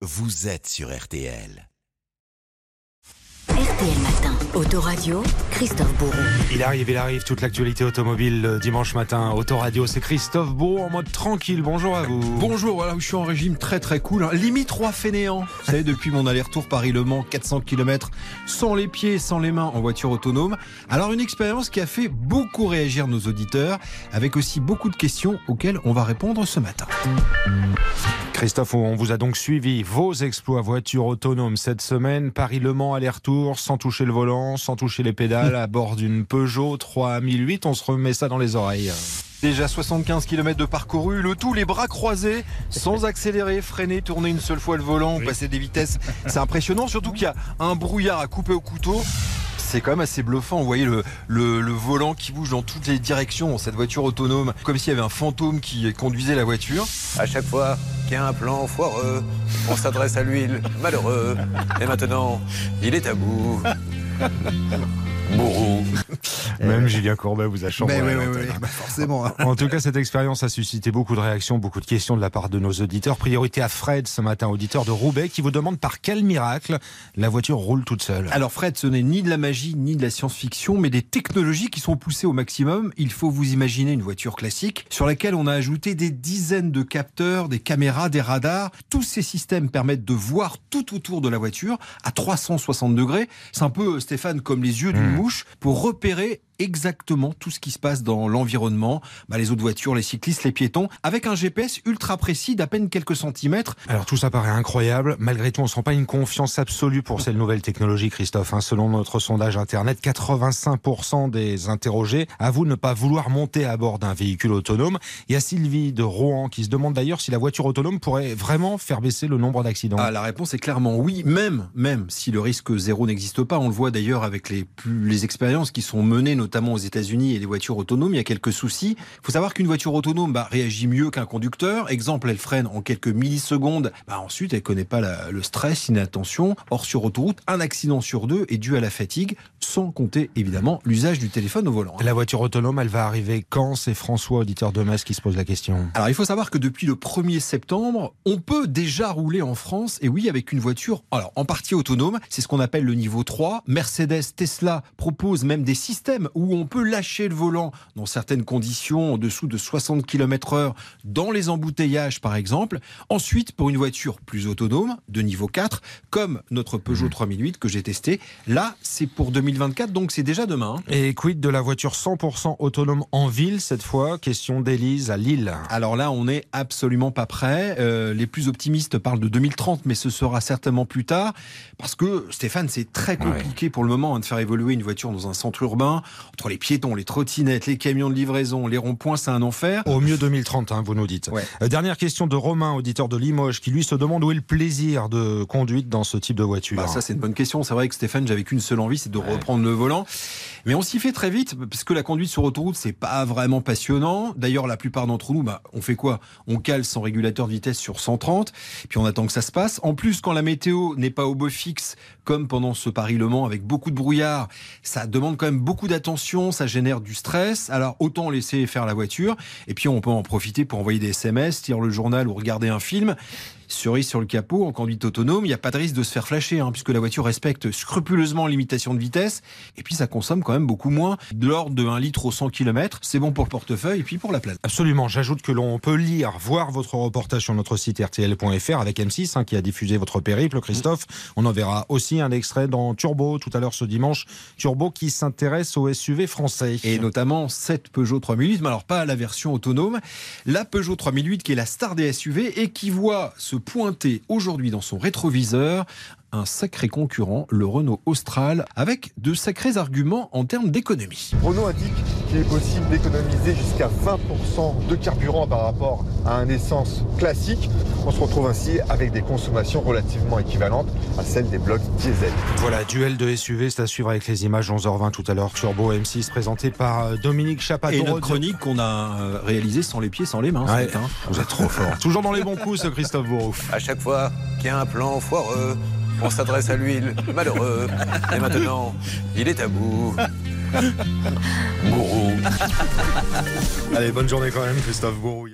vous êtes sur RTL. RTL Matin, Autoradio, Christophe Bourreau. Il arrive, il arrive, toute l'actualité automobile le dimanche matin. Autoradio, c'est Christophe Bourreau en mode tranquille. Bonjour à vous. Bonjour, voilà, je suis en régime très très cool. hein. Limite 3 fainéants. Vous savez, depuis mon aller-retour Paris-Le Mans, 400 km, sans les pieds, sans les mains, en voiture autonome. Alors, une expérience qui a fait beaucoup réagir nos auditeurs, avec aussi beaucoup de questions auxquelles on va répondre ce matin. Christophe, on vous a donc suivi vos exploits voiture autonome cette semaine. Paris-Le Mans, aller-retour, sans toucher le volant, sans toucher les pédales, à bord d'une Peugeot 3008. On se remet ça dans les oreilles. Déjà 75 km de parcouru, le tout les bras croisés, sans accélérer, freiner, tourner une seule fois le volant, passer des vitesses. C'est impressionnant, surtout qu'il y a un brouillard à couper au couteau. C'est quand même assez bluffant. Vous voyez le, le- le volant qui bouge dans toutes les directions cette voiture autonome, comme s'il y avait un fantôme qui conduisait la voiture. À chaque fois qu'il y a un plan foireux, on s'adresse à lui, le malheureux. Et maintenant, il est à bout. Bourreau. Même Julien Courbet vous a chambré. Oui, oui, oui, bah forcément. hein. En tout cas, cette expérience a suscité beaucoup de réactions, beaucoup de questions de la part de nos auditeurs. Priorité à Fred ce matin, auditeur de Roubaix, qui vous demande par quel miracle la voiture roule toute seule. Alors Fred, ce n'est ni de la magie ni de la science-fiction, mais des technologies qui sont poussées au maximum. Il faut vous imaginer une voiture classique sur laquelle on a ajouté des dizaines de capteurs, des caméras, des radars. Tous ces systèmes permettent de voir tout autour de la voiture à 360 degrés. C'est un peu, Stéphane, comme les yeux d'une pour repérer exactement tout ce qui se passe dans l'environnement, Bah, les autres voitures, les cyclistes, les piétons, avec un GPS ultra précis d'à peine quelques centimètres. Alors tout ça paraît incroyable. Malgré tout, on ne sent pas une confiance absolue pour cette nouvelle technologie, Christophe. hein. Selon notre sondage Internet, 85% des interrogés avouent ne pas vouloir monter à bord d'un véhicule autonome. Il y a Sylvie de Rouen qui se demande d'ailleurs si la voiture autonome pourrait vraiment faire baisser le nombre d'accidents. Ah, la réponse est clairement oui, même, même si le risque zéro n'existe pas. On le voit d'ailleurs avec les, plus, les expériences qui sont menées, notamment aux États-Unis et les voitures autonomes. Il y a quelques soucis. Il faut savoir qu'une voiture autonome bah, réagit mieux qu'un conducteur. Exemple, elle freine en quelques millisecondes. Bah, ensuite, elle connaît pas la- le stress, l'inattention. Or, sur autoroute, un accident sur deux est dû à la fatigue, sans compter évidemment l'usage du téléphone au volant. La voiture autonome, elle va arriver quand? C'est François, auditeur de Metz, qui se pose la question. Alors il faut savoir que depuis le 1er septembre, on peut déjà rouler en France, et oui, avec une voiture alors, en partie autonome, c'est ce qu'on appelle le niveau 3. Mercedes, Tesla proposent même des systèmes où on peut lâcher le volant dans certaines conditions, en dessous de 60 km heure, dans les embouteillages par exemple. Ensuite, pour une voiture plus autonome, de niveau 4, comme notre Peugeot 3008 que j'ai testé, là c'est pour 2024, donc c'est déjà demain. hein. Et quid de la voiture 100% autonome en ville cette fois? Question d'Élise à Lille. Alors là, on n'est absolument pas prêt. Euh, les plus optimistes parlent de 2030, mais ce sera certainement plus tard. Parce que, Stéphane, c'est très compliqué pour le moment hein, de faire évoluer une voiture dans un centre urbain. Entre les piétons, les trottinettes, les camions de livraison, les ronds-points, c'est un enfer. Au mieux 2030, hein, vous nous dites. Ouais. Euh, dernière question de Romain, auditeur de Limoges, qui lui se demande où est le plaisir de conduite dans ce type de voiture. Bah, ça, c'est une bonne question. C'est vrai que Stéphane, j'avais qu'une seule envie, c'est de reprendre le volant. Mais on s'y fait très vite, parce que la conduite sur autoroute, c'est pas vraiment passionnant. D'ailleurs, la plupart d'entre nous, bah, on fait quoi? On cale son régulateur de vitesse sur 130, puis on attend que ça se passe. En plus, quand la météo n'est pas au beau fixe, comme pendant ce Paris-Le Mans, avec beaucoup de brouillard, ça demande quand même beaucoup d'attention, ça génère du stress. Alors, autant laisser faire la voiture, et puis on peut en profiter pour envoyer des SMS, lire le journal ou regarder un film. Cerise sur le capot, en conduite autonome, il n'y a pas de risque de se faire flasher, hein, puisque la voiture respecte scrupuleusement la limitation de vitesse, et puis ça consomme quand même beaucoup moins, de l'ordre de 1 litre au 100 km. C'est bon pour le portefeuille et puis pour la planète. Absolument. J'ajoute que l'on peut lire, voir votre reportage sur notre site rtl.fr avec M6 hein, qui a diffusé votre périple, Christophe. On en verra aussi un extrait dans Turbo tout à l'heure ce dimanche. Turbo qui s'intéresse au SUV français. Et notamment cette Peugeot 3008, mais alors pas la version autonome, la Peugeot 3008 qui est la star des SUV et qui voit se pointer aujourd'hui dans son rétroviseur un sacré concurrent, le Renault Austral, avec de sacrés arguments en termes d'économie. Renault indique qu'il est possible d'économiser jusqu'à 20% de carburant par rapport à un essence classique. On se retrouve ainsi avec des consommations relativement équivalentes à celles des blocs diesel. Voilà, duel de SUV, c'est à suivre avec les images 11h20 tout à l'heure. Turbo M6 présenté par euh, Dominique Chapat. Et notre chronique qu'on a euh, réalisée sans les pieds, sans les mains. ce Ouais. matin. Vous êtes trop fort. Toujours dans les bons coups, ce Christophe Bourreau. À chaque fois qu'il y a un plan foireux, on s'adresse à lui, le malheureux. Et maintenant, il est à bout. Bourreau. Allez, bonne journée quand même, Christophe Bourreau.